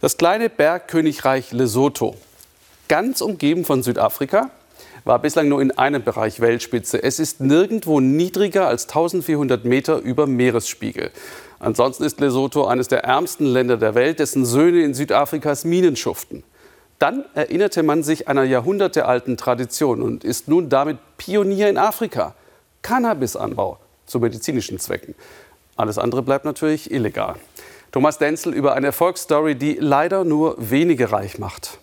Das kleine Bergkönigreich Lesotho, ganz umgeben von Südafrika, war bislang nur in einem Bereich Weltspitze. Es ist nirgendwo niedriger als 1400 Meter über Meeresspiegel. Ansonsten ist Lesotho eines der ärmsten Länder der Welt, dessen Söhne in Südafrikas Minen schuften. Dann erinnerte man sich einer jahrhundertealten Tradition und ist nun damit Pionier in Afrika. Cannabisanbau zu medizinischen Zwecken. Alles andere bleibt natürlich illegal. Thomas Denzel über eine Erfolgsstory, die leider nur wenige reich macht.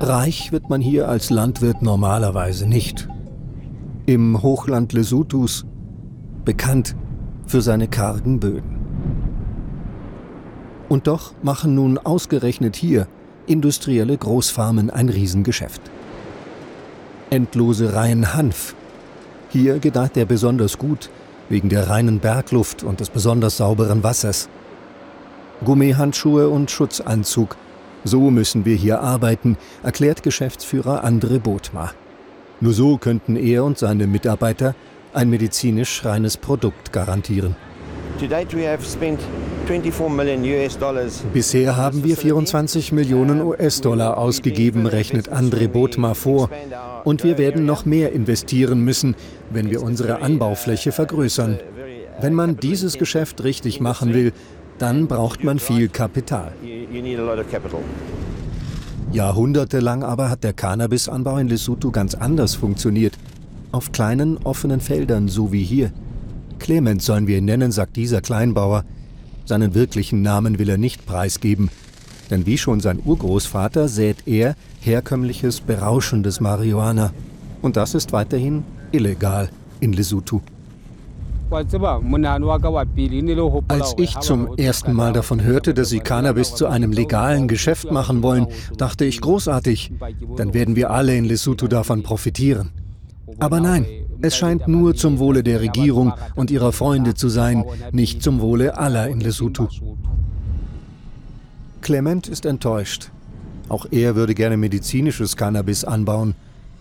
Reich wird man hier als Landwirt normalerweise nicht. Im Hochland Lesothos bekannt für seine kargen Böden. Und doch machen nun ausgerechnet hier industrielle Großfarmen ein Riesengeschäft. Endlose Reihen Hanf. Hier gedeiht er besonders gut, wegen der reinen Bergluft und des besonders sauberen Wassers. Gummihandschuhe und Schutzanzug. So müssen wir hier arbeiten, erklärt Geschäftsführer Andre Bothma. Nur so könnten er und seine Mitarbeiter ein medizinisch reines Produkt garantieren. Bisher haben wir 24 Millionen US-Dollar ausgegeben, rechnet Andre Bothma vor. Und wir werden noch mehr investieren müssen, wenn wir unsere Anbaufläche vergrößern. Wenn man dieses Geschäft richtig machen will, dann braucht man viel Kapital. Jahrhundertelang aber hat der Cannabisanbau in Lesotho ganz anders funktioniert. Auf kleinen, offenen Feldern, so wie hier. Clemens sollen wir ihn nennen, sagt dieser Kleinbauer. Seinen wirklichen Namen will er nicht preisgeben, denn wie schon sein Urgroßvater sät er herkömmliches, berauschendes Marihuana. Und das ist weiterhin illegal in Lesotho. Als ich zum ersten Mal davon hörte, dass sie Cannabis zu einem legalen Geschäft machen wollen, dachte ich großartig, dann werden wir alle in Lesotho davon profitieren. Aber nein, es scheint nur zum Wohle der Regierung und ihrer Freunde zu sein, nicht zum Wohle aller in Lesotho. Clement ist enttäuscht. Auch er würde gerne medizinisches Cannabis anbauen.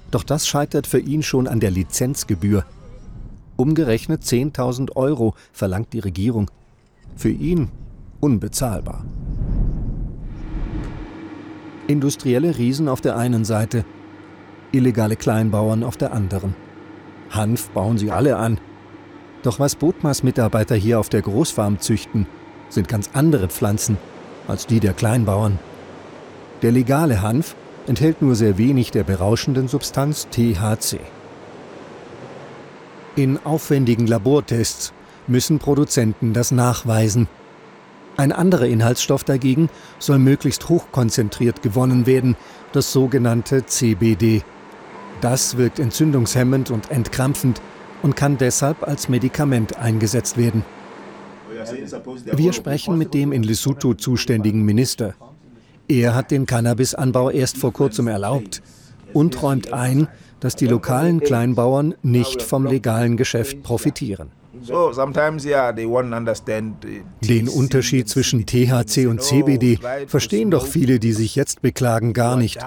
Doch das scheitert für ihn schon an der Lizenzgebühr. Umgerechnet 10.000 Euro verlangt die Regierung. Für ihn unbezahlbar. Industrielle Riesen auf der einen Seite, illegale Kleinbauern auf der anderen. Hanf bauen sie alle an. Doch was Botmas Mitarbeiter hier auf der Großfarm züchten, sind ganz andere Pflanzen als die der Kleinbauern. Der legale Hanf enthält nur sehr wenig der berauschenden Substanz THC. In aufwendigen Labortests müssen Produzenten das nachweisen. Ein anderer Inhaltsstoff dagegen soll möglichst hochkonzentriert gewonnen werden, das sogenannte CBD. Das wirkt entzündungshemmend und entkrampfend und kann deshalb als Medikament eingesetzt werden. Wir sprechen mit dem in Lesotho zuständigen Minister. Er hat den Cannabisanbau erst vor kurzem erlaubt und räumt ein, dass die lokalen Kleinbauern nicht vom legalen Geschäft profitieren. Den Unterschied zwischen THC und CBD verstehen doch viele, die sich jetzt beklagen, gar nicht.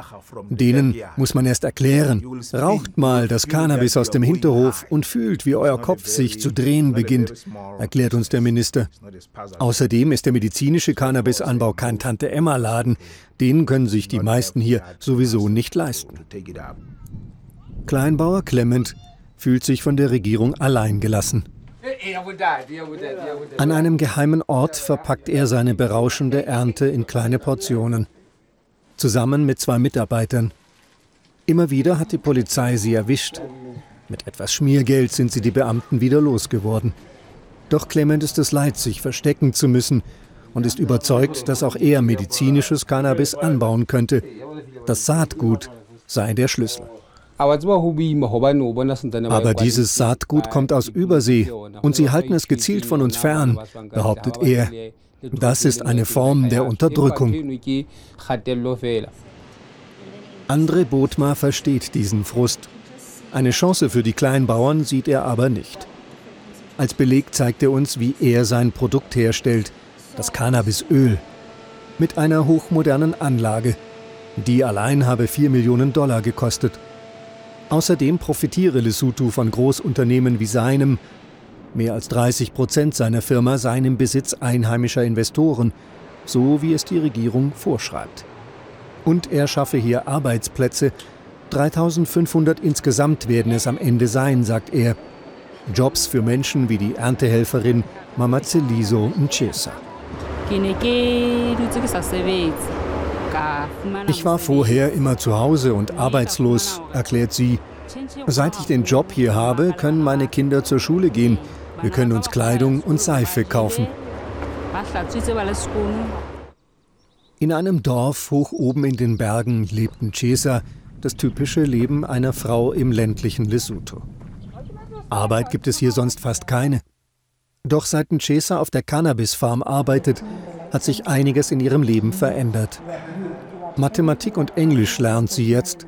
Denen muss man erst erklären. Raucht mal das Cannabis aus dem Hinterhof und fühlt, wie euer Kopf sich zu drehen beginnt, erklärt uns der Minister. Außerdem ist der medizinische Cannabisanbau kein Tante-Emma-Laden. Den können sich die meisten hier sowieso nicht leisten. Kleinbauer Clement fühlt sich von der Regierung allein gelassen. An einem geheimen Ort verpackt er seine berauschende Ernte in kleine Portionen. Zusammen mit zwei Mitarbeitern. Immer wieder hat die Polizei sie erwischt. Mit etwas Schmiergeld sind sie die Beamten wieder losgeworden. Doch Clement ist es leid, sich verstecken zu müssen und ist überzeugt, dass auch er medizinisches Cannabis anbauen könnte. Das Saatgut sei der Schlüssel. Aber dieses Saatgut kommt aus Übersee und sie halten es gezielt von uns fern, behauptet er. Das ist eine Form der Unterdrückung. Andre Bodmer versteht diesen Frust. Eine Chance für die Kleinbauern sieht er aber nicht. Als Beleg zeigt er uns, wie er sein Produkt herstellt, das Cannabisöl, mit einer hochmodernen Anlage. Die allein habe 4 Millionen Dollar gekostet. Außerdem profitiere Lesotho von Großunternehmen wie seinem. Mehr als 30 Prozent seiner Firma seien im Besitz einheimischer Investoren. so wie es die Regierung vorschreibt. Und er schaffe hier Arbeitsplätze. 3500 insgesamt werden es am Ende sein, sagt er. Jobs für Menschen wie die Erntehelferin Mamazeliso Nchesa. Ich war vorher immer zu Hause und arbeitslos, erklärt sie. Seit ich den Job hier habe, können meine Kinder zur Schule gehen. Wir können uns Kleidung und Seife kaufen. In einem Dorf hoch oben in den Bergen lebt Nchesa, das typische Leben einer Frau im ländlichen Lesotho. Arbeit gibt es hier sonst fast keine. Doch seit Nchesa auf der Cannabis-Farm arbeitet, hat sich einiges in ihrem Leben verändert. Mathematik und Englisch lernt sie jetzt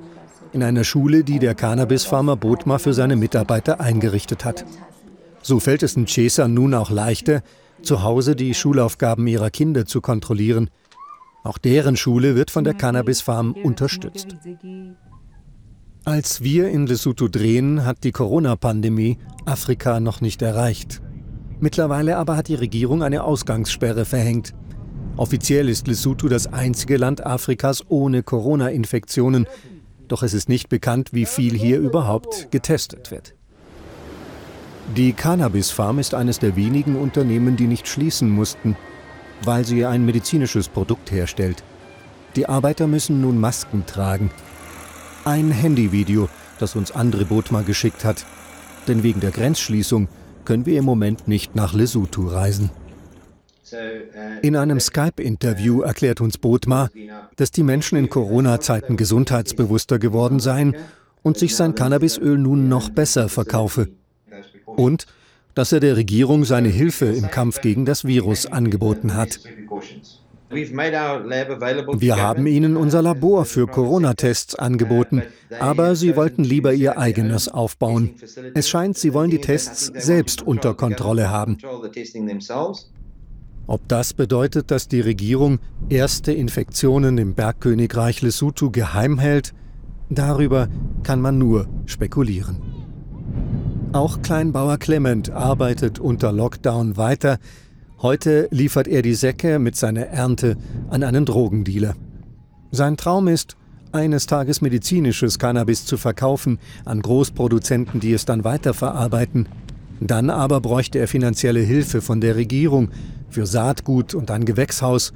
in einer Schule, die der Cannabis-Farmer Bodma für seine Mitarbeiter eingerichtet hat. So fällt es Nchesa nun auch leichter, zu Hause die Schulaufgaben ihrer Kinder zu kontrollieren. Auch deren Schule wird von der Cannabis-Farm unterstützt. Als wir in Lesotho drehen, hat die Corona-Pandemie Afrika noch nicht erreicht. Mittlerweile aber hat die Regierung eine Ausgangssperre verhängt. Offiziell ist Lesotho das einzige Land Afrikas ohne Corona-Infektionen. Doch es ist nicht bekannt, wie viel hier überhaupt getestet wird. Die Cannabis Farm ist eines der wenigen Unternehmen, die nicht schließen mussten, weil sie ein medizinisches Produkt herstellt. Die Arbeiter müssen nun Masken tragen. Ein Handyvideo, das uns Andre Botma geschickt hat. Denn wegen der Grenzschließung können wir im Moment nicht nach Lesotho reisen. In einem Skype-Interview erklärt uns Bodma, dass die Menschen in Corona-Zeiten gesundheitsbewusster geworden seien und sich sein Cannabisöl nun noch besser verkaufe. Und dass er der Regierung seine Hilfe im Kampf gegen das Virus angeboten hat. Wir haben ihnen unser Labor für Corona-Tests angeboten, aber sie wollten lieber ihr eigenes aufbauen. Es scheint, sie wollen die Tests selbst unter Kontrolle haben. Ob das bedeutet, dass die Regierung erste Infektionen im Bergkönigreich Lesotho geheim hält, darüber kann man nur spekulieren. Auch Kleinbauer Clement arbeitet unter Lockdown weiter. Heute liefert er die Säcke mit seiner Ernte an einen Drogendealer. Sein Traum ist, eines Tages medizinisches Cannabis zu verkaufen an Großproduzenten, die es dann weiterverarbeiten. Dann aber bräuchte er finanzielle Hilfe von der Regierung, für Saatgut und ein Gewächshaus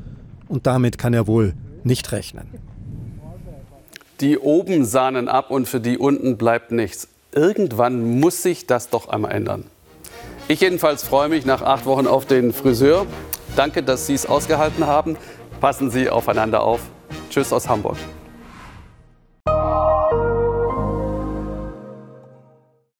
und damit kann er wohl nicht rechnen. Die oben sahnen ab und für die unten bleibt nichts. Irgendwann muss sich das doch einmal ändern. Ich jedenfalls freue mich nach acht Wochen auf den Friseur. Danke, dass Sie es ausgehalten haben. Passen Sie aufeinander auf. Tschüss aus Hamburg.